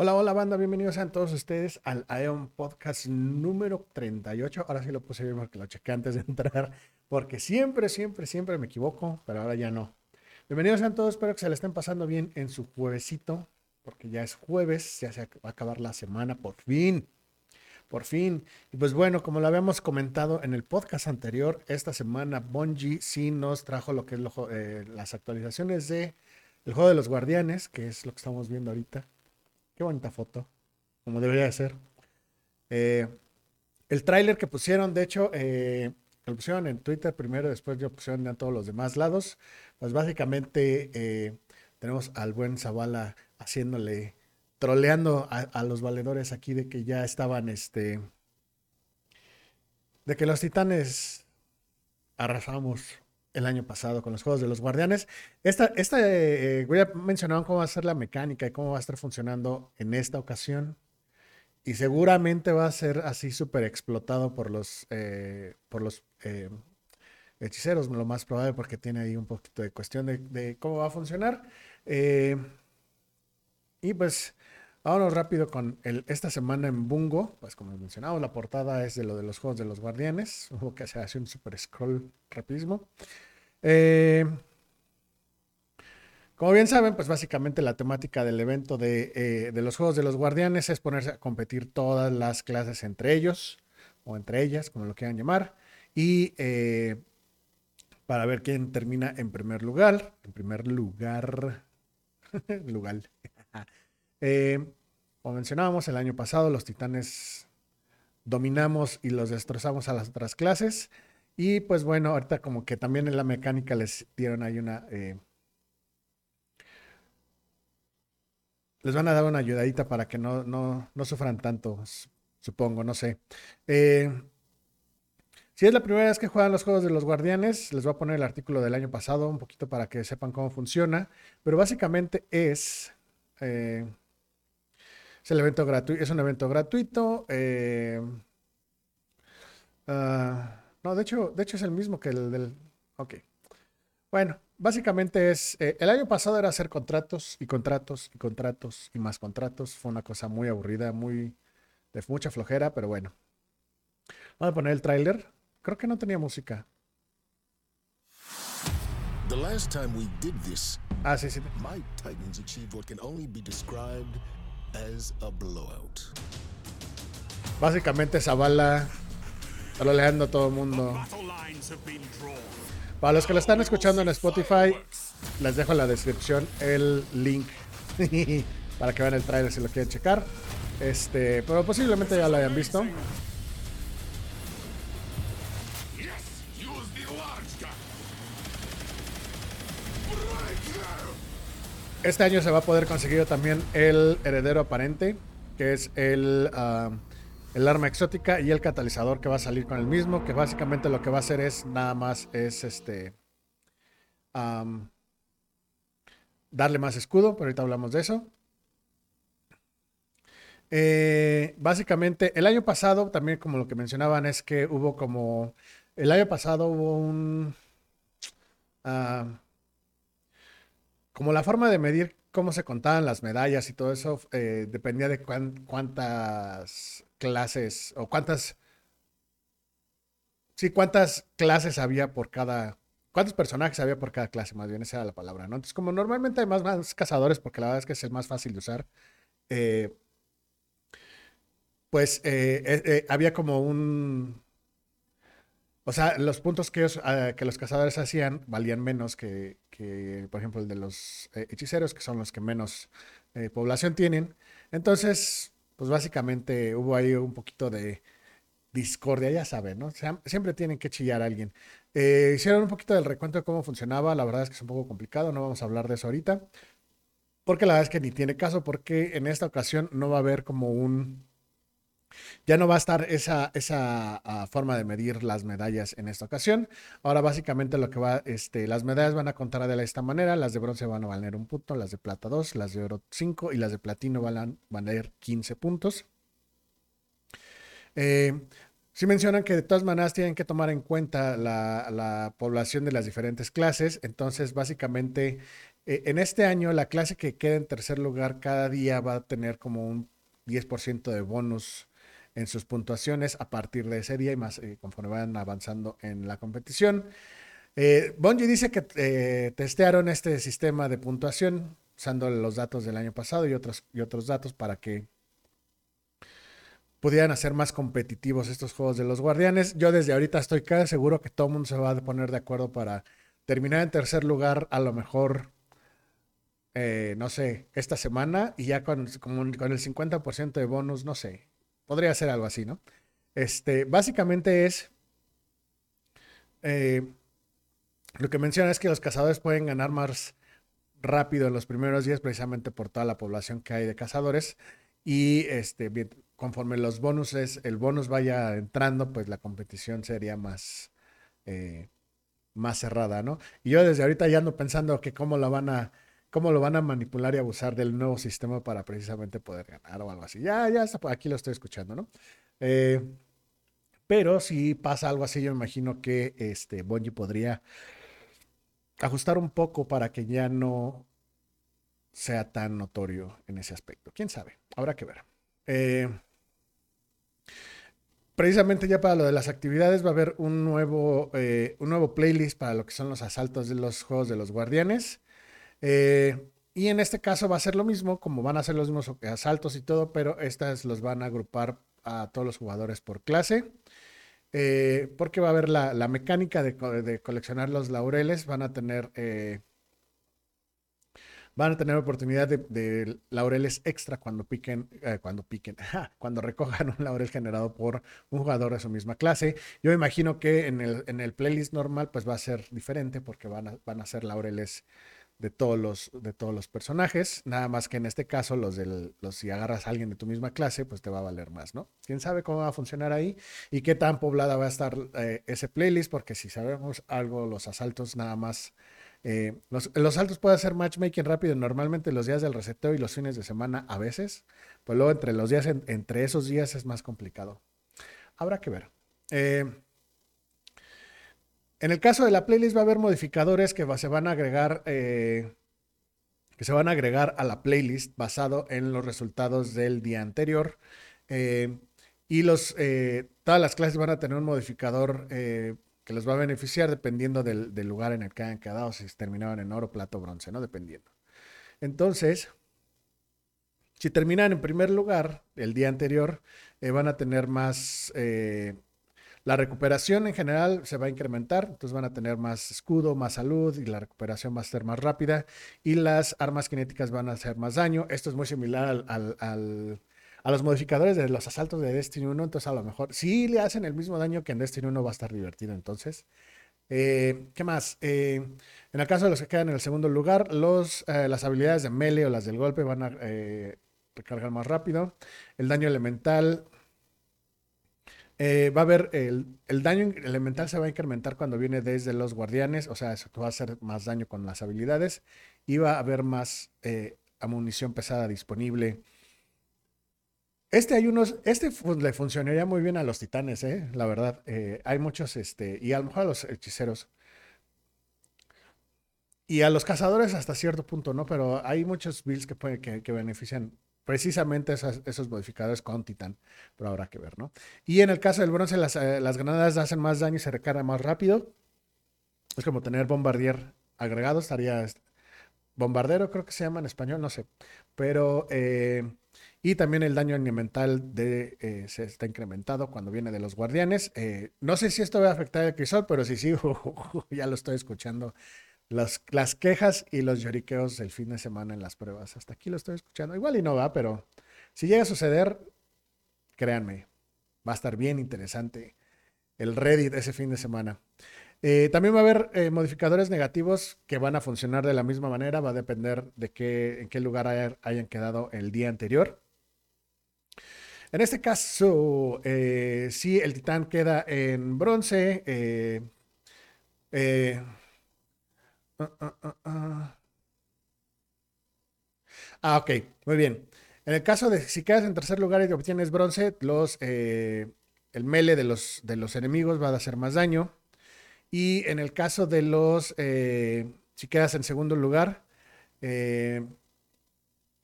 Hola, hola banda, bienvenidos a todos ustedes al Aeon Podcast número 38. Ahora sí lo puse bien porque lo chequé antes de entrar, porque siempre, siempre, siempre me equivoco, pero ahora ya no. Bienvenidos a todos, espero que se le estén pasando bien en su juevesito, porque ya es jueves, ya se va a acabar la semana, por fin. Por fin. Y pues bueno, como lo habíamos comentado en el podcast anterior, esta semana Bungie sí nos trajo lo que es eh, las actualizaciones de el juego de los guardianes, que es lo que estamos viendo ahorita. Qué bonita foto, como debería de ser. Eh, el tráiler que pusieron, de hecho, eh, lo pusieron en Twitter primero, después lo pusieron en todos los demás lados. Pues básicamente tenemos al buen Zavala haciéndole troleando a, los valedores aquí de que ya estaban, este, de que los titanes arrasamos el año pasado con los juegos de los guardianes. Esta, esta eh, voy a mencionar cómo va a ser la mecánica y cómo va a estar funcionando en esta ocasión. Y seguramente va a ser así súper explotado por los, eh, por los eh, hechiceros, lo más probable, porque tiene ahí un poquito de cuestión de cómo va a funcionar. y pues Vámonos rápido con el, esta semana en Bungo. Pues como mencionado, la portada es de lo de los Juegos de los Guardianes. Hubo que se hace un super scroll rapidísimo. Eh, como bien saben, pues básicamente la temática del evento eh, de, los Juegos de los Guardianes es ponerse a competir todas las clases entre ellos, o entre ellas, como lo quieran llamar, y eh, para ver quién termina en primer lugar. En primer lugar. lugar. Eh, como mencionábamos, el año pasado los titanes dominamos y los destrozamos a las otras clases. Y pues bueno, ahorita como que también en la mecánica les dieron ahí una... Eh, les van a dar una ayudadita para que no, no, no sufran tanto, supongo, no sé. Eh, si es la primera vez que juegan los juegos de los guardianes, les voy a poner el artículo del año pasado un poquito para que sepan cómo funciona. Pero básicamente es... es, el evento gratuito, es un evento gratuito. Eh, ah, no, de hecho, de hecho es el mismo que el del... Ok. Bueno, básicamente es... Eh, el año pasado era hacer contratos y contratos y contratos y más contratos. Fue una cosa muy aburrida, muy... de mucha flojera, pero bueno. Vamos a poner el tráiler. Creo que no tenía música. The last time we did this, ah, sí, sí. Only be described Básicamente Zavala troleando a todo el mundo. Para los que lo están escuchando en Spotify, les dejo en la descripción el link para que vean el trailer si lo quieren checar. Este, pero posiblemente ya lo hayan visto. Este año se va a poder conseguir también el heredero aparente, que es el, ah, el arma exótica y el catalizador que va a salir con el mismo, que básicamente lo que va a hacer es nada más es este darle más escudo, pero ahorita hablamos de eso. Eh, básicamente, el año pasado, también como lo que mencionaban, es que hubo como, el año pasado hubo un... Ah, como la forma de medir cómo se contaban las medallas y todo eso eh, dependía de cuántas clases o cuántas... Sí, cuántas clases había por cada... ¿Cuántos personajes había por cada clase? Más bien esa era la palabra, ¿no? Entonces, como normalmente hay más, cazadores, porque la verdad es que es el más fácil de usar, eh, pues eh, había como un, o sea, los puntos que, ah, que los cazadores hacían valían menos que, por ejemplo, el de los eh, hechiceros, que son los que menos eh, población tienen. Entonces, pues básicamente hubo ahí un poquito de discordia, ya saben, ¿no? siempre tienen que chillar a alguien. Eh, hicieron un poquito del recuento de cómo funcionaba, la verdad es que es un poco complicado, no vamos a hablar de eso ahorita, porque la verdad es que ni tiene caso, porque en esta ocasión no va a haber como un ya no va a estar esa, esa ah, forma de medir las medallas en esta ocasión. Ahora básicamente lo que va, este, las medallas van a contar de esta manera. Las de bronce van a valer un punto, las de plata 2, las de oro 5 y las de platino van a valer 15 puntos. Eh, sí mencionan que de todas maneras tienen que tomar en cuenta la, población de las diferentes clases. Entonces básicamente... eh, en este año la clase que queda en tercer lugar cada día va a tener como un 10% de bonus en sus puntuaciones a partir de ese día y más eh, conforme van avanzando en la competición. Eh, Bungie dice que eh, testearon este sistema de puntuación usando los datos del año pasado y otros, y otros datos para que pudieran hacer más competitivos estos juegos de los guardianes. Yo desde ahorita estoy casi seguro que todo el mundo se va a poner de acuerdo para terminar en tercer lugar, a lo mejor, eh, no sé, esta semana y ya con, con, con el 50% de bonus, no sé, podría ser algo así, ¿no? Este, básicamente es... Eh, lo que menciona es que los cazadores pueden ganar más rápido en los primeros días precisamente por toda la población que hay de cazadores y este conforme los bonuses el bonus vaya entrando pues la competición sería más eh, más cerrada no y yo desde ahorita ya ando pensando que cómo lo van a cómo lo van a manipular y abusar del nuevo sistema para precisamente poder ganar o algo así ya ya está aquí lo estoy escuchando no eh, pero si pasa algo así yo imagino que este Bungie podría ajustar un poco para que ya no sea tan notorio en ese aspecto. ¿Quién sabe? Habrá que ver. Eh, precisamente ya para lo de las actividades va a haber un nuevo, eh, un nuevo playlist para lo que son los asaltos de los juegos de los guardianes. Eh, y en este caso va a ser lo mismo, como van a ser los mismos asaltos y todo, pero estas los van a agrupar a todos los jugadores por clase. Eh, porque va a haber la, mecánica de, coleccionar los laureles, van a tener, eh, van a tener oportunidad de, laureles extra cuando piquen, cuando piquen, cuando recojan un laurel generado por un jugador de su misma clase. Yo imagino que en el, en el playlist normal pues va a ser diferente porque van a, van a ser laureles de todos los, de todos los personajes. Nada más que en este caso, los del, los, si agarras a alguien de tu misma clase, pues te va a valer más, ¿no? Quién sabe cómo va a funcionar ahí y qué tan poblada va a estar eh, ese playlist, porque si sabemos algo, los asaltos nada más. Eh, los, los asaltos pueden hacer matchmaking rápido normalmente los días del reseteo y los fines de semana a veces, pues luego entre los días, entre esos días es más complicado. Habrá que ver. Eh, en el caso de la playlist va a haber modificadores que se van a agregar, eh, que se van a agregar a la playlist basado en los resultados del día anterior. Eh, y los, eh, todas las clases van a tener un modificador que les va a beneficiar dependiendo del, lugar en el que hayan quedado, si terminaban en oro, plato, bronce, ¿no? Dependiendo. Entonces, si terminan en primer lugar el día anterior, van a tener más la recuperación en general se va a incrementar, entonces van a tener más escudo, más salud y la recuperación va a ser más rápida y las armas cinéticas van a hacer más daño. Esto es muy similar al, a los modificadores de los asaltos de Destiny 1, entonces a lo mejor si le hacen el mismo daño que en Destiny 1 va a estar divertido entonces. Eh, ¿Qué más? Eh, en el caso de los que quedan en el segundo lugar, los, eh, las habilidades de melee o las del golpe van a recargar más rápido. El daño elemental eh, va a haber el, daño elemental se va a incrementar cuando viene desde los guardianes, o sea, eso va a hacer más daño con las habilidades y va a haber más eh, munición pesada disponible. Este hay unos, este le funcionaría muy bien a los titanes, eh, la verdad. Eh, hay muchos, este, y a lo mejor a los hechiceros. Y a los cazadores hasta cierto punto, ¿no? Pero hay muchos builds que, pueden, que benefician precisamente esos modificadores con Titan, pero habrá que ver, ¿no? Y en el caso del bronce, las, eh, las granadas hacen más daño y se recargan más rápido. Es como tener bombardier agregado, estaría bombardero, creo que se llama en español, no sé. Pero, eh, y también el daño elemental de, eh, se está incrementado cuando viene de los guardianes. no sé si esto va a afectar el crisol, pero si sí, ya lo estoy escuchando las quejas y los lloriqueos del fin de semana en las pruebas. Hasta aquí lo estoy escuchando. Igual y no va, pero si llega a suceder, créanme, va a estar bien interesante el Reddit ese fin de semana. Eh, también va a haber eh, modificadores negativos que van a funcionar de la misma manera, va a depender de qué, en qué lugar hayan quedado el día anterior. En este caso, eh, si el titán queda en bronce, Ah, ok, muy bien. En el caso de si quedas en tercer lugar y obtienes bronce, los, eh, el mele de los, de los enemigos va a hacer más daño. Y en el caso de los, eh, si quedas en segundo lugar, eh,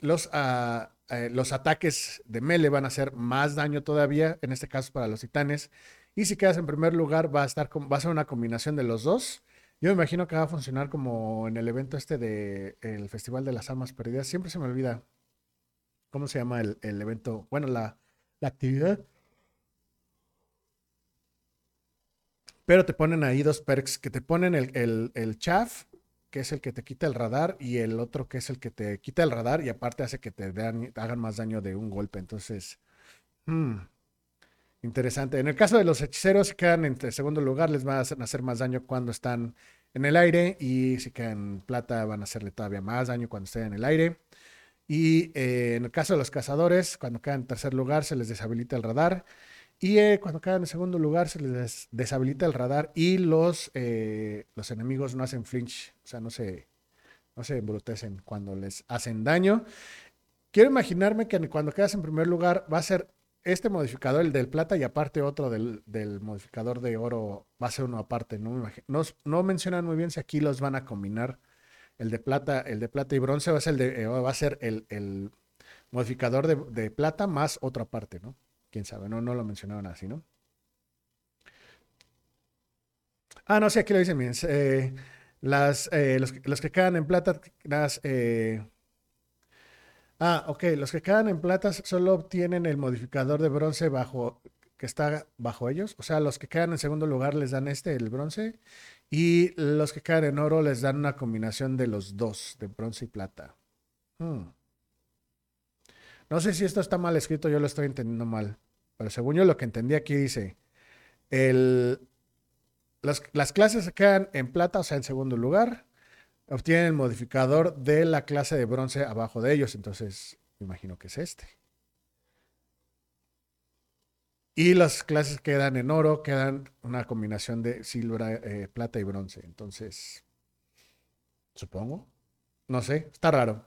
los, ah, los ataques de Mele van a hacer más daño todavía, en este caso para los titanes. Y si quedas en primer lugar, va a, estar, va a ser una combinación de los dos. Yo me imagino que va a funcionar como en el evento este del el Festival de las Almas Perdidas. Siempre se me olvida cómo se llama el, evento. Bueno, la, actividad. Pero te ponen ahí dos perks que te ponen el, el, el chaff que es el que te quita el radar, y el otro que es el que te quita el radar y aparte hace que te, hagan más daño de un golpe. Entonces, hmm, interesante. En el caso de los hechiceros, si quedan en segundo lugar, les van a hacer más daño cuando están en el aire, y si quedan en plata, van a hacerle todavía más daño cuando estén en el aire. Y eh, en el caso de los cazadores, cuando quedan en tercer lugar, se les deshabilita el radar. Y eh, cuando quedan en segundo lugar se les deshabilita el radar y los, eh, los enemigos no hacen flinch, o sea, no se, no se embrutecen cuando les hacen daño. Quiero imaginarme que cuando quedas en primer lugar va a ser este modificador, el del plata, y aparte otro del, modificador de oro, va a ser uno aparte. No, no, mencionan muy bien si aquí los van a combinar. El de plata, el de plata y bronce va a ser el, eh, el, modificador de, plata más otra aparte, ¿no? quién sabe, no, no lo mencionaron así, ¿no? Ah, no, sí, aquí lo dicen bien. Eh, las, eh, los, que quedan en plata, las... ah, ok, los que quedan en plata solo obtienen el modificador de bronce bajo que está bajo ellos. O sea, los que quedan en segundo lugar les dan este, el bronce. Y los que quedan en oro les dan una combinación de los dos, de bronce y plata. Hmm. No sé si esto está mal escrito, yo lo estoy entendiendo mal. Pero según yo lo que entendí aquí dice, el, las, clases se quedan en plata, o sea, en segundo lugar, obtienen el modificador de la clase de bronce abajo de ellos. Entonces, me imagino que es este. Y las clases que quedan en oro quedan una combinación de silver, eh, plata y bronce. Entonces, supongo. No sé, está raro.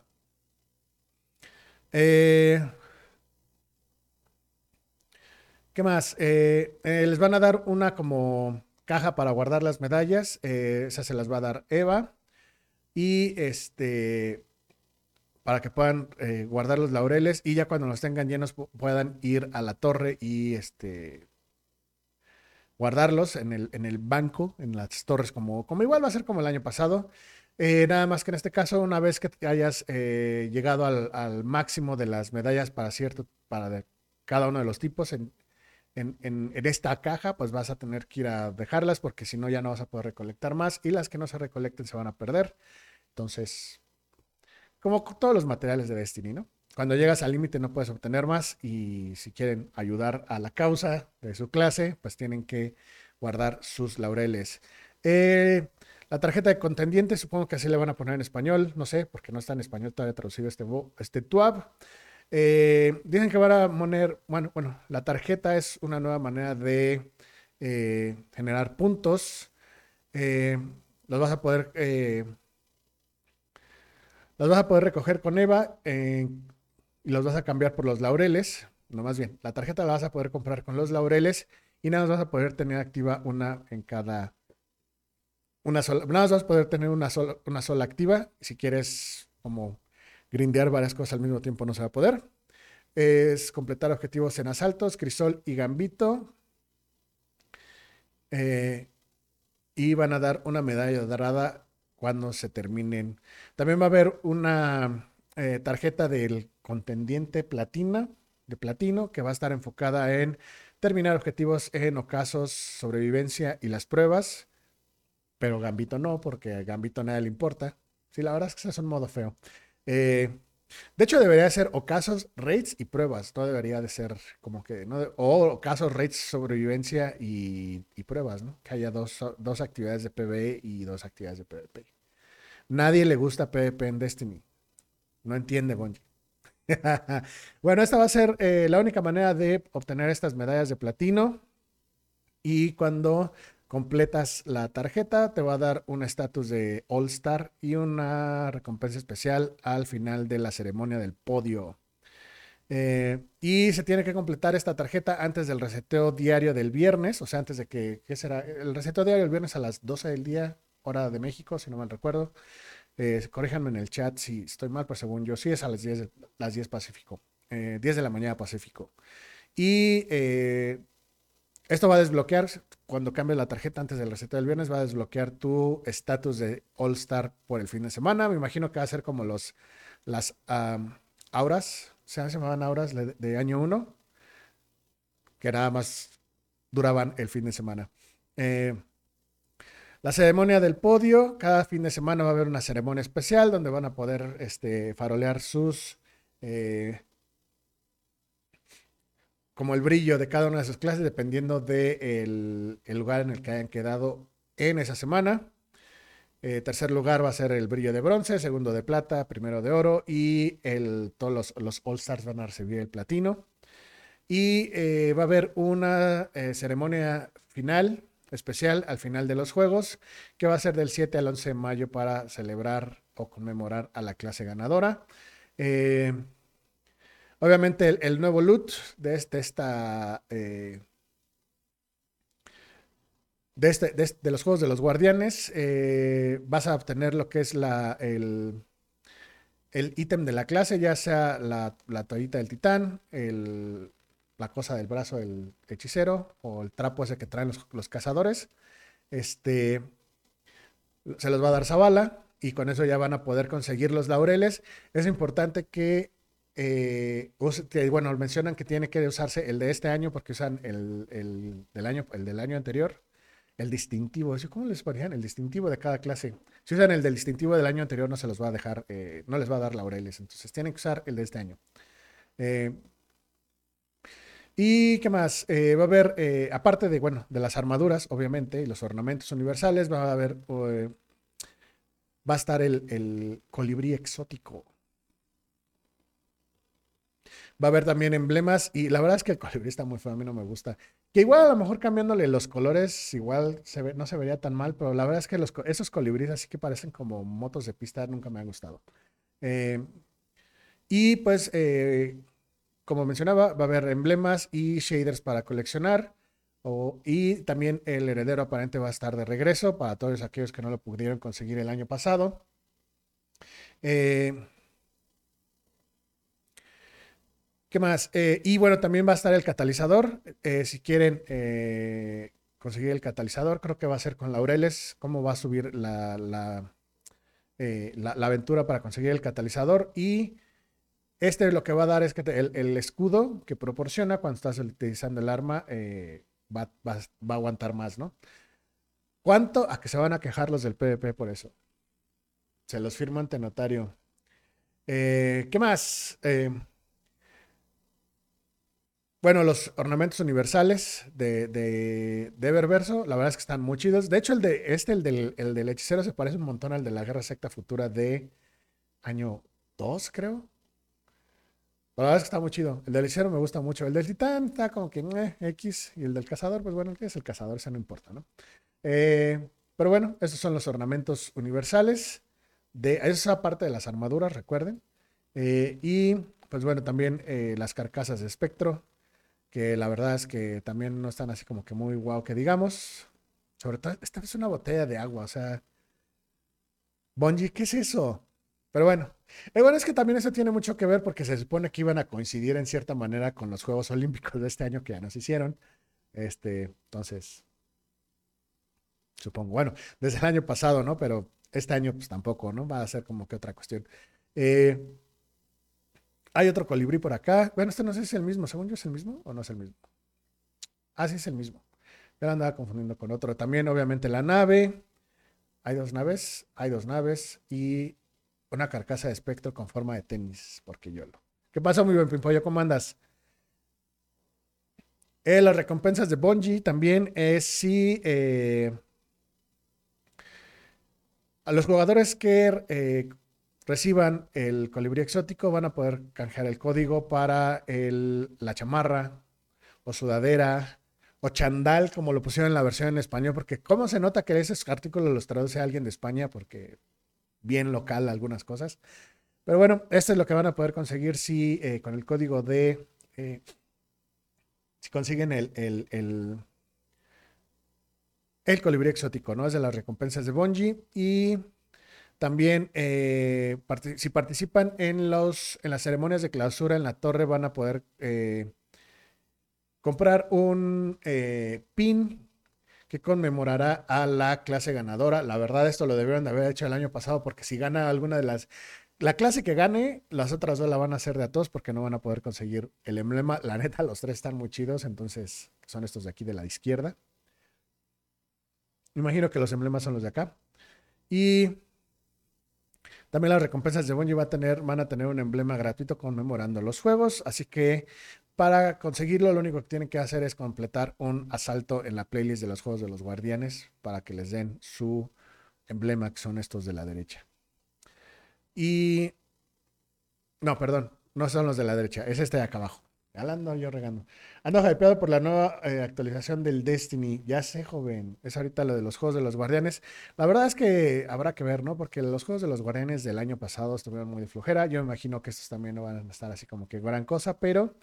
Eh, ¿Qué más? Eh, les van a dar una como caja para guardar las medallas. Esa se las va a dar Eva. Y este, para que puedan guardar los laureles y ya cuando los tengan llenos puedan ir a la torre y este, guardarlos en el, en el banco, en las torres, como, como igual va a ser como el año pasado. nada más que en este caso, una vez que hayas llegado al, máximo de las medallas para cierto, para cada uno de los tipos, en, en, esta caja, pues vas a tener que ir a dejarlas porque si no ya no vas a poder recolectar más y las que no se recolecten se van a perder. Entonces, como todos los materiales de Destiny, ¿no? Cuando llegas al límite no puedes obtener más y si quieren ayudar a la causa de su clase, pues tienen que guardar sus laureles. Eh, la tarjeta de contendiente supongo que así le van a poner en español, no sé, porque no está en español todavía traducido este, este TUAB. Eh, dicen que van a poner, bueno, bueno, la tarjeta es una nueva manera de eh, generar puntos. Los vas a poder, los vas a poder recoger con Eva y los vas a cambiar por los laureles. No más bien, la tarjeta la vas a poder comprar con los laureles y nada más vas a poder tener activa una en cada, una sola, nada más vas a poder tener una sola, una sola activa. Si quieres como grindear varias cosas al mismo tiempo no se va a poder. Es completar objetivos en asaltos, crisol y gambito. Eh, y van a dar una medalla dorada cuando se terminen. También va a haber una eh, tarjeta del contendiente platina, de platino, que va a estar enfocada en terminar objetivos en ocasos, sobrevivencia y las pruebas. Pero Gambito no, porque a Gambito nada le importa. Sí, la verdad es que es un modo feo. Eh, de hecho, debería ser o casos, rates y pruebas. No debería de ser como que, ¿no? o casos, rates, sobrevivencia y, pruebas, ¿no? Que haya dos, actividades de PvE y dos actividades de PvP. Nadie le gusta PvP en Destiny. No entiende, Bungie. bueno, esta va a ser eh, la única manera de obtener estas medallas de platino. Y cuando completas la tarjeta, te va a dar un estatus de All Star y una recompensa especial al final de la ceremonia del podio. Eh, y se tiene que completar esta tarjeta antes del reseteo diario del viernes, o sea, antes de que, ¿qué será? El reseteo diario del viernes a las 12 del día, hora de México, si no mal recuerdo. Eh, corríjanme en el chat si estoy mal, pero según yo sí es a las 10, las 10 Pacífico. 10 de la mañana Pacífico. Y esto va a desbloquear, cuando cambies la tarjeta antes del receta del viernes, va a desbloquear tu estatus de All Star por el fin de semana. Me imagino que va a ser como los, las auras, se llamaban auras de, año 1, que nada más duraban el fin de semana. Eh, la ceremonia del podio, cada fin de semana va a haber una ceremonia especial donde van a poder este, farolear sus eh, como el brillo de cada una de sus clases, dependiendo del el lugar en el que hayan quedado en esa semana. Eh, tercer lugar va a ser el brillo de bronce, segundo de plata, primero de oro y todos los, los All Stars van a recibir el platino. Y eh, va a haber una eh, ceremonia final, especial, al final de los juegos, que va a ser del 7 al 11 de mayo para celebrar o conmemorar a la clase ganadora. Obviamente el, nuevo loot de, este. Eh, de, este, de, los juegos de los guardianes, eh, vas a obtener lo que es la, el, ítem de la clase, ya sea la, la toallita del titán, la cosa del brazo del hechicero o el trapo ese que traen los, los cazadores. Este, se los va a dar Zavala y con eso ya van a poder conseguir los laureles. Es importante que eh, bueno, mencionan que tiene que usarse el de este año porque usan el, del, año, anterior, el distintivo. ¿Cómo les ponían? El distintivo de cada clase. Si usan el del distintivo del año anterior, no se los va a dejar, eh, no les va a dar laureles. Entonces tienen que usar el de este año. Eh, ¿Y qué más? va a haber, aparte de, bueno, de las armaduras, obviamente, y los ornamentos universales, va a haber, va a estar el colibrí exótico. Va a haber también emblemas y la verdad es que el colibrí está muy feo, a mí no me gusta. Que igual a lo mejor cambiándole los colores, igual no se vería tan mal, pero la verdad es que esos colibríes así que parecen como motos de pista nunca me han gustado. Eh, y pues, eh, como mencionaba, va a haber emblemas y shaders para coleccionar. y también el heredero aparente va a estar de regreso para todos aquellos que no lo pudieron conseguir el año pasado. Eh, ¿Qué más? Eh, y bueno, también va a estar el catalizador. Eh, si quieren eh, conseguir el catalizador, creo que va a ser con Laureles. ¿Cómo va a subir la, la, aventura para conseguir el catalizador? Y este lo que va a dar es que el, escudo que proporciona cuando estás utilizando el arma va, va, a aguantar más, ¿no? ¿Cuánto? A que se van a quejar los del PvP por eso. Se los firmo ante notario. ¿Qué más? Bueno, los ornamentos universales de, de, de la verdad es que están muy chidos. De hecho, el de este, el del, el hechicero, se parece un montón al de la Guerra Secta Futura de año 2, creo. La verdad es que está muy chido. El del hechicero me gusta mucho. El del titán está como que eh, X. Y el del cazador, pues bueno, ¿qué es el cazador? Eso no importa, ¿no? Eh, pero bueno, esos son los ornamentos universales. De, esa parte de las armaduras, recuerden. Eh, y pues bueno, también las carcasas de espectro que la verdad es que también no están así como que muy guau que digamos. Sobre todo, esta es una botella de agua, o sea. Bonji, ¿qué es eso? Pero bueno, el bueno es que también eso tiene mucho que ver porque se supone que iban a coincidir en cierta manera con los Juegos Olímpicos de este año que ya nos hicieron. Este, entonces, supongo, bueno, desde el año pasado, ¿no? Pero este año pues tampoco, ¿no? Va a ser como que otra cuestión. Eh, hay otro colibrí por acá. Bueno, este no sé si es el mismo. Según yo es el mismo o no es el mismo. Ah, sí es el mismo. Ya andaba confundiendo con otro. También, obviamente, la nave. Hay dos naves. Hay dos naves. Y una carcasa de espectro con forma de tenis. Porque yo lo. ¿Qué pasa, muy buen Pimpollo? ¿Cómo andas? Eh, las recompensas de Bungie también es si eh, a los jugadores que eh, reciban el colibrí exótico, van a poder canjear el código para la chamarra o sudadera o chandal, como lo pusieron en la versión en español, porque cómo se nota que esos artículos los traduce alguien de España, porque bien local algunas cosas. Pero bueno, esto es lo que van a poder conseguir si eh, con el código de... Eh, si consiguen el, el, el, colibrí exótico, ¿no? Es de las recompensas de Bungie y También, eh, si participan en, los, en las ceremonias de clausura en la torre, van a poder eh, comprar un eh, pin que conmemorará a la clase ganadora. La verdad, esto lo debieron de haber hecho el año pasado porque si gana alguna de las... La clase que gane, las otras dos la van a hacer de a todos porque no van a poder conseguir el emblema. La neta, los tres están muy chidos, entonces son estos de aquí de la izquierda. imagino que los emblemas son los de acá. Y también las recompensas de Bungie va a tener, van a tener un emblema gratuito conmemorando los juegos. Así que para conseguirlo, lo único que tienen que hacer es completar un asalto en la playlist de los juegos de los guardianes para que les den su emblema, que son estos de la derecha. Y. No, perdón, no son los de la derecha, es este de acá abajo. Ando yo regando. Ando hypeado por la nueva eh, actualización del Destiny. Ya sé, joven. Es ahorita lo de los juegos de los guardianes. La verdad es que habrá que ver, ¿no? Porque los juegos de los guardianes del año pasado estuvieron muy de flojera. Yo me imagino que estos también no van a estar así como que gran cosa, pero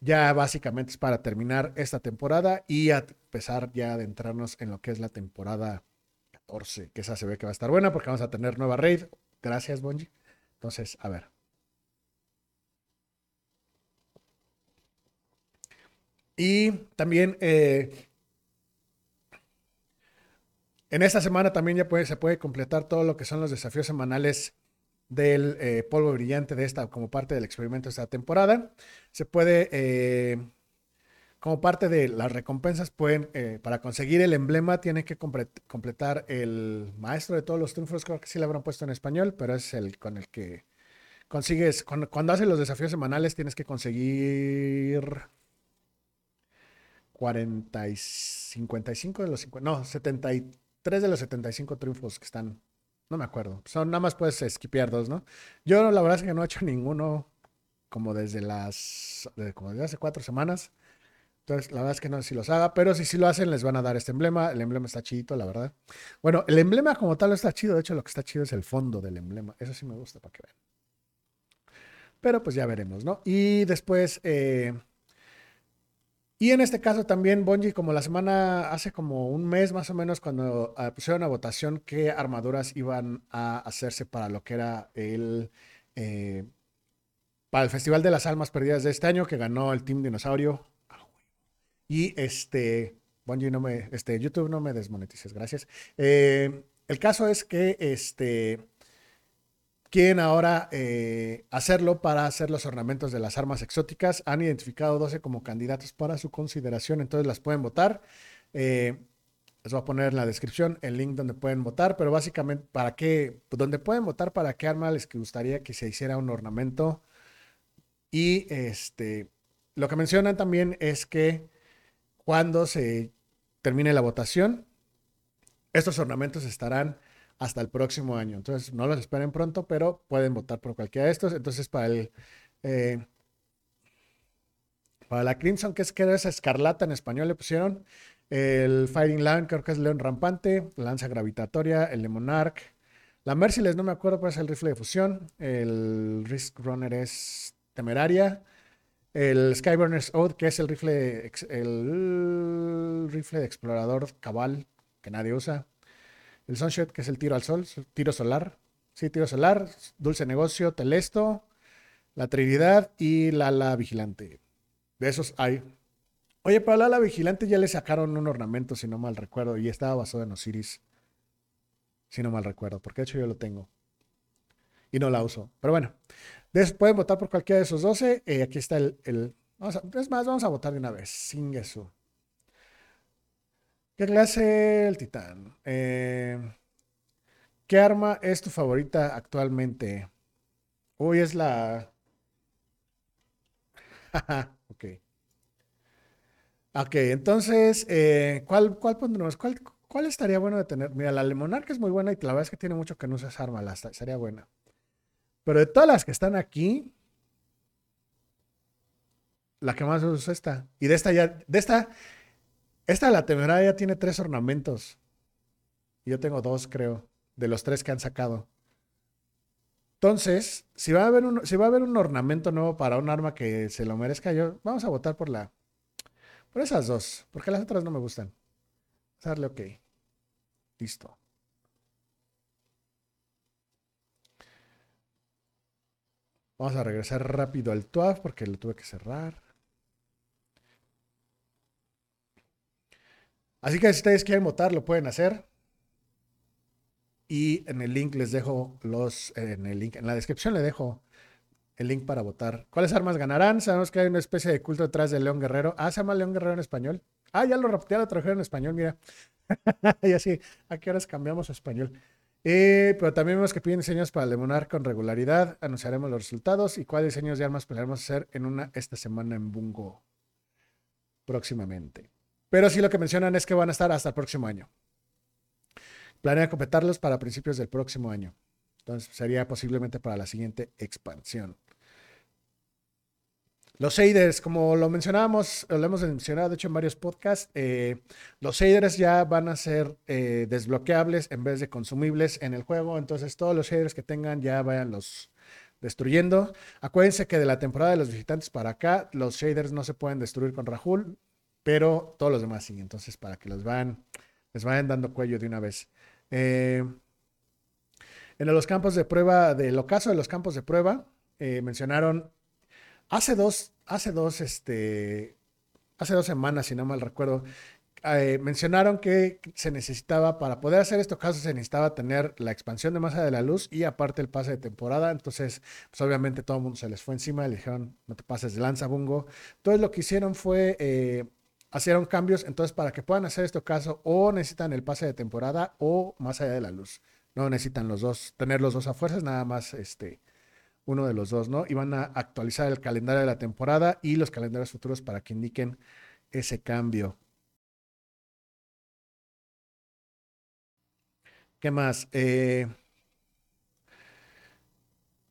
ya básicamente es para terminar esta temporada y a empezar ya a adentrarnos en lo que es la temporada 14, que esa se ve que va a estar buena porque vamos a tener nueva raid. Gracias, Bungie. Entonces, a ver. Y también eh, en esta semana también ya puede, se puede completar todo lo que son los desafíos semanales del eh, polvo brillante de esta como parte del experimento de esta temporada. Se puede, eh, como parte de las recompensas, pueden, para conseguir el emblema, tienen que completar el maestro de todos los triunfos, creo que sí le habrán puesto en español, pero es el con el que consigues, cuando, cuando haces los desafíos semanales, tienes que conseguir 40 y 55 de los 50, no, 73 de los 75 triunfos que están, no me acuerdo, son nada más puedes esquipear dos, ¿no? Yo la verdad es que no he hecho ninguno como desde las, como desde hace cuatro semanas. Entonces, la verdad es que no sé si los haga, pero si sí lo hacen, les van a dar este emblema. El emblema está chido, la verdad. Bueno, el emblema como tal no está chido. De hecho, lo que está chido es el fondo del emblema. Eso sí me gusta para que vean. Pero pues ya veremos, ¿no? Y después, eh, y en este caso también Bungie, como la semana, hace como un mes más o menos, cuando ah, pusieron a votación qué armaduras iban a hacerse para lo que era el, eh, para el Festival de las Almas Perdidas de este año, que ganó el Team Dinosaurio. Y este, Bungie no me, este, YouTube no me desmonetices, gracias. Eh, el caso es que este, quieren ahora eh, hacerlo para hacer los ornamentos de las armas exóticas. Han identificado 12 como candidatos para su consideración, entonces las pueden votar. Eh, les voy a poner en la descripción el link donde pueden votar, pero básicamente, ¿para qué? Donde pueden votar para qué arma les gustaría que se hiciera un ornamento. Y este, lo que mencionan también es que cuando se termine la votación, estos ornamentos estarán hasta el próximo año. Entonces, no los esperen pronto, pero pueden votar por cualquiera de estos. Entonces, para el... Eh, para la Crimson, que es que es escarlata en español, le pusieron el Fighting Lion, creo que es León Rampante, lanza gravitatoria, el de Monarch. La Merciless, no me acuerdo cuál es el rifle de fusión. El Risk Runner es Temeraria. El Skyburner's Oath, que es el rifle, el rifle de explorador cabal que nadie usa. El Sunshot, que es el tiro al sol, tiro solar. Sí, tiro solar, Dulce Negocio, Telesto, La Trinidad y Lala Vigilante. De esos hay. Oye, para Lala Vigilante ya le sacaron un ornamento, si no mal recuerdo, y estaba basado en Osiris. Si no mal recuerdo, porque de hecho yo lo tengo. Y no la uso. Pero bueno, pueden votar por cualquiera de esos 12. Eh, aquí está el. es más, vamos a votar de una vez. Sin. ¿Qué clase el titán? Eh, ¿Qué arma es tu favorita actualmente? Uy, es la... ok. Ok, entonces, eh, ¿cuál, cuál pondremos? ¿Cuál, ¿Cuál estaría bueno de tener? Mira, la Lemonarca es muy buena y la verdad es que tiene mucho que no usas arma, la, sería buena. Pero de todas las que están aquí, la que más uso es esta. Y de esta ya, de esta, esta de la temporada ya tiene tres ornamentos. Yo tengo dos, creo, de los tres que han sacado. Entonces, si va a haber un, si va a haber un ornamento nuevo para un arma que se lo merezca, yo vamos a votar por la. Por esas dos. Porque las otras no me gustan. Vamos a darle ok. Listo. Vamos a regresar rápido al TUAF porque lo tuve que cerrar. Así que si ustedes quieren votar, lo pueden hacer. Y en el link les dejo los, en el link, en la descripción le dejo el link para votar. ¿Cuáles armas ganarán? Sabemos que hay una especie de culto detrás de León Guerrero. Ah, se llama León Guerrero en español. Ah, ya lo, ya lo trajeron en español, mira. y así, ¿a qué horas cambiamos español? Eh, pero también vemos que piden diseños para demonar con regularidad. Anunciaremos los resultados y cuáles diseños de armas planeamos hacer en una esta semana en Bungo próximamente. Pero sí lo que mencionan es que van a estar hasta el próximo año. Planea completarlos para principios del próximo año. Entonces sería posiblemente para la siguiente expansión. Los shaders, como lo mencionábamos, lo hemos mencionado de hecho en varios podcasts, eh, los shaders ya van a ser eh, desbloqueables en vez de consumibles en el juego. Entonces todos los shaders que tengan ya vayan los destruyendo. Acuérdense que de la temporada de los visitantes para acá, los shaders no se pueden destruir con Rahul, pero todos los demás sí. Entonces para que los van, les vayan dando cuello de una vez. Eh, en los campos de prueba, del ocaso de los campos de prueba, mencionaron Hace dos, hace dos, este, hace dos semanas, si no mal recuerdo, eh, mencionaron que se necesitaba, para poder hacer estos casos, se necesitaba tener la expansión de masa de la luz y aparte el pase de temporada. Entonces, pues obviamente todo el mundo se les fue encima le dijeron, no te pases de lanza, bungo. Entonces, lo que hicieron fue, eh, hicieron cambios. Entonces, para que puedan hacer este caso, o necesitan el pase de temporada o más allá de la luz. No necesitan los dos, tener los dos a fuerzas, nada más este, uno de los dos, ¿no? Y van a actualizar el calendario de la temporada y los calendarios futuros para que indiquen ese cambio. ¿Qué más? Eh,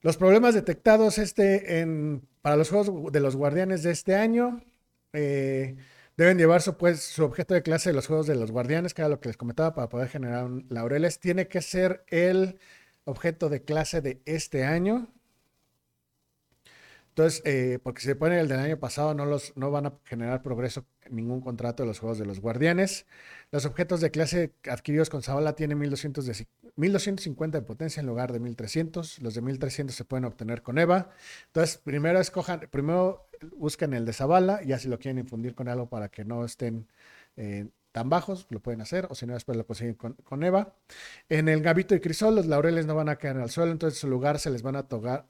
los problemas detectados este en, para los juegos de los guardianes de este año eh, deben llevar su, pues, su objeto de clase de los juegos de los guardianes, que era lo que les comentaba, para poder generar laureles. Tiene que ser el objeto de clase de este año. Entonces, eh, porque si se pone el del año pasado, no, los, no van a generar progreso ningún contrato de los juegos de los guardianes. Los objetos de clase adquiridos con Zavala tienen 1200 de, 1250 de potencia en lugar de 1300. Los de 1300 se pueden obtener con EVA. Entonces, primero escojan, primero busquen el de Zavala, ya si lo quieren infundir con algo para que no estén eh, tan bajos, lo pueden hacer, o si no, después lo consiguen con, Eva. En el Gabito y Crisol, los laureles no van a caer al suelo, entonces su lugar se les van a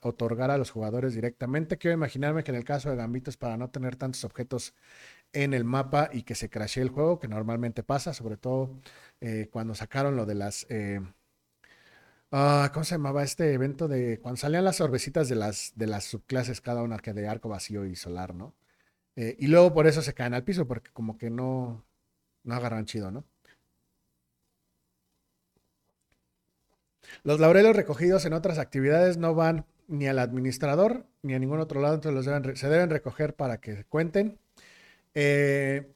otorgar, a los jugadores directamente. Quiero imaginarme que en el caso de Gambito es para no tener tantos objetos en el mapa y que se crashee el juego, que normalmente pasa, sobre todo eh, cuando sacaron lo de las... Eh, ah, ¿Cómo se llamaba este evento de cuando salían las orbecitas de las, de las subclases, cada una que de arco vacío y solar, ¿no? Eh, y luego por eso se caen al piso, porque como que no, no agarran chido, ¿no? Los laureles recogidos en otras actividades no van ni al administrador ni a ningún otro lado, entonces los se deben recoger para que cuenten. Eh,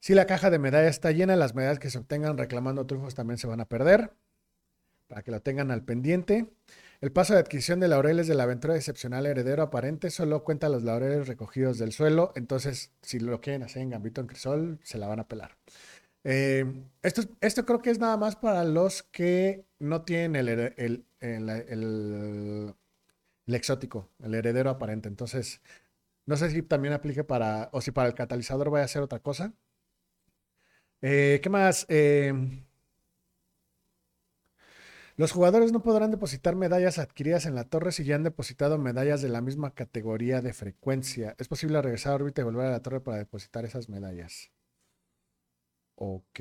si la caja de medallas está llena, las medallas que se obtengan reclamando triunfos también se van a perder, para que lo tengan al pendiente. El paso de adquisición de laureles de la aventura excepcional heredero aparente solo cuenta los laureles recogidos del suelo, entonces si lo quieren hacer en Gambito en Crisol, se la van a pelar. Eh, esto, esto creo que es nada más para los que no tienen el, exótico, el heredero aparente. Entonces, no sé si también aplique para, o si para el catalizador vaya a ser otra cosa. Eh, ¿Qué más? Eh, los jugadores no podrán depositar medallas adquiridas en la torre si ya han depositado medallas de la misma categoría de frecuencia. Es posible regresar a órbita y volver a la torre para depositar esas medallas. Ok.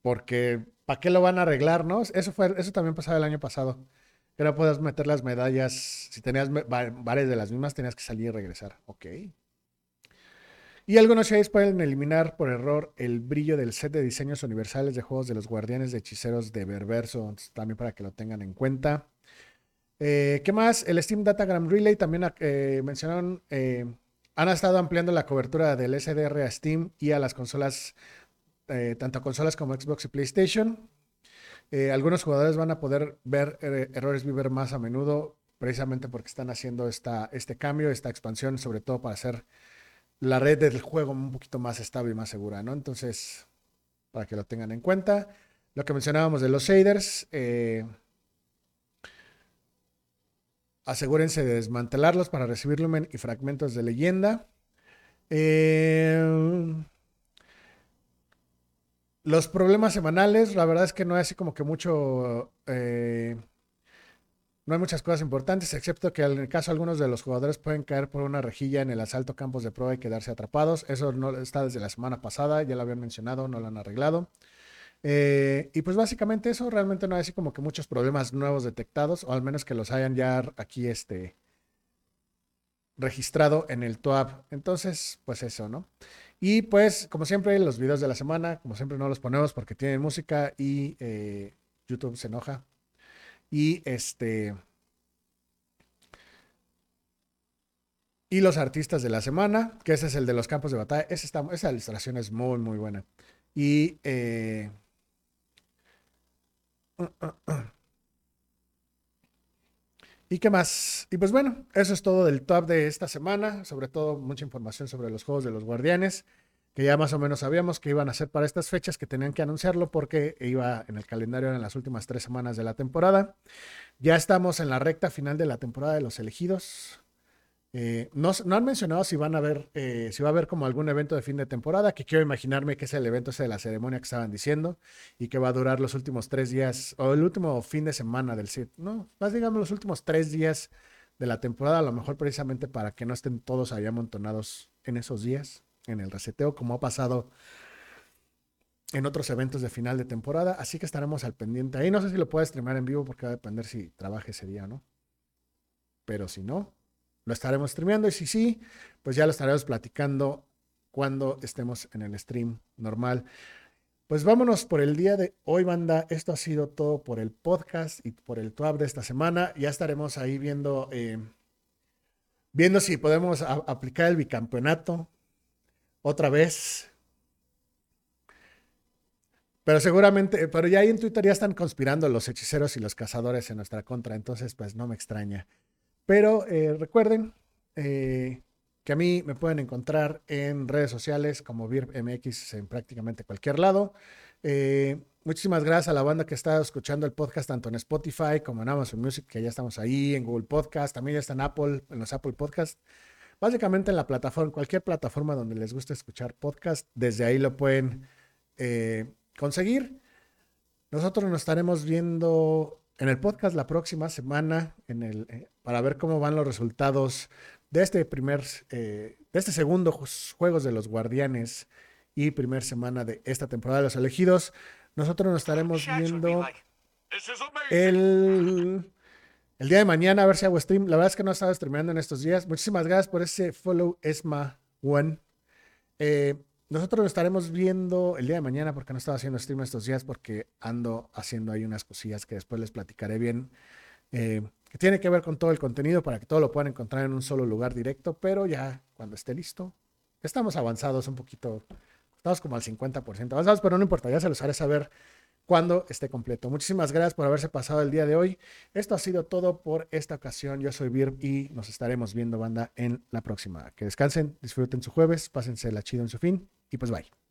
Porque, ¿para qué lo van a arreglar, no? Eso, fue, eso también pasaba el año pasado. Que no puedas meter las medallas. Si tenías varias de las mismas, tenías que salir y regresar. Ok. Y algunos shades pueden eliminar por error el brillo del set de diseños universales de juegos de los guardianes de hechiceros de Berverso, también para que lo tengan en cuenta. Eh, ¿Qué más? El Steam Datagram Relay también eh, mencionaron, eh, han estado ampliando la cobertura del SDR a Steam y a las consolas, tanto consolas como Xbox y PlayStation. algunos jugadores van a poder ver errores Viver más a menudo, precisamente porque están haciendo esta, este cambio, esta expansión, sobre todo para hacer la red del juego un poquito más estable y más segura, ¿no? Entonces, para que lo tengan en cuenta. Lo que mencionábamos de los shaders. Eh, asegúrense de desmantelarlos para recibir lumen y fragmentos de leyenda. Eh, los problemas semanales, la verdad es que no hay así como que mucho... Eh, no hay muchas cosas importantes, excepto que en el caso algunos de los jugadores pueden caer por una rejilla en el asalto campos de prueba y quedarse atrapados. Eso no está desde la semana pasada, ya lo habían mencionado, no lo han arreglado. Eh, y pues básicamente eso, realmente no hay así como que muchos problemas nuevos detectados, o al menos que los hayan ya aquí este, registrado en el TOAB. Entonces, pues eso, ¿no? Y pues, como siempre, los videos de la semana, como siempre no los ponemos porque tienen música y eh, YouTube se enoja. Y este... Y los artistas de la semana, que ese es el de los campos de batalla. esa ilustración es muy, muy buena. Y... Eh, ¿Y qué más? Y pues bueno, eso es todo del top de esta semana. Sobre todo mucha información sobre los juegos de los guardianes, que ya más o menos sabíamos que iban a ser para estas fechas, que tenían que anunciarlo porque iba en el calendario en las últimas tres semanas de la temporada. Ya estamos en la recta final de la temporada de los elegidos. Eh, no, han mencionado si van a ver, eh, si va a haber como algún evento de fin de temporada, que quiero imaginarme que es el evento ese de la ceremonia que estaban diciendo y que va a durar los últimos tres días o el último fin de semana del set, no, más digamos los últimos tres días de la temporada, a lo mejor precisamente para que no estén todos ahí amontonados en esos días, en el reseteo, como ha pasado en otros eventos de final de temporada, así que estaremos al pendiente ahí. No sé si lo puedo streamar en vivo porque va a depender si trabaje ese día no. Pero si no, lo estaremos streameando y si sí, pues ya lo estaremos platicando cuando estemos en el stream normal. Pues vámonos por el día de hoy, banda. Esto ha sido todo por el podcast y por el TWAP de esta semana. Ya estaremos ahí viendo, eh, viendo si podemos aplicar el bicampeonato otra vez. Pero seguramente, pero ya ahí en Twitter ya están conspirando los hechiceros y los cazadores en nuestra contra, entonces pues no me extraña. Pero eh, recuerden eh, que a mí me pueden encontrar en redes sociales como VIRMX en prácticamente cualquier lado. Eh, muchísimas gracias a la banda que está escuchando el podcast tanto en Spotify como en Amazon Music, que ya estamos ahí, en Google Podcast, también ya está en Apple, en los Apple Podcasts. Básicamente en la plataforma, cualquier plataforma donde les guste escuchar podcast, desde ahí lo pueden conseguir. Nosotros nos estaremos viendo en el podcast la próxima semana en el, eh, para ver cómo van los resultados de este primer, eh, de este segundo Juegos de los Guardianes y primer semana de esta temporada de los elegidos. Nosotros nos estaremos viendo el, el día de mañana a ver si hago stream. La verdad es que no he estado streameando en estos días. Muchísimas gracias por ese follow Esma One. Eh, nosotros lo estaremos viendo el día de mañana porque no estaba haciendo stream estos días porque ando haciendo ahí unas cosillas que después les platicaré bien. Eh, que tiene que ver con todo el contenido para que todo lo puedan encontrar en un solo lugar directo, pero ya cuando esté listo, estamos avanzados un poquito, estamos como al 50% avanzados, pero no importa, ya se los haré saber cuando esté completo. Muchísimas gracias por haberse pasado el día de hoy. Esto ha sido todo por esta ocasión. Yo soy Vir y nos estaremos viendo, banda, en la próxima. Que descansen, disfruten su jueves, pásense la chido en su fin y pues bye.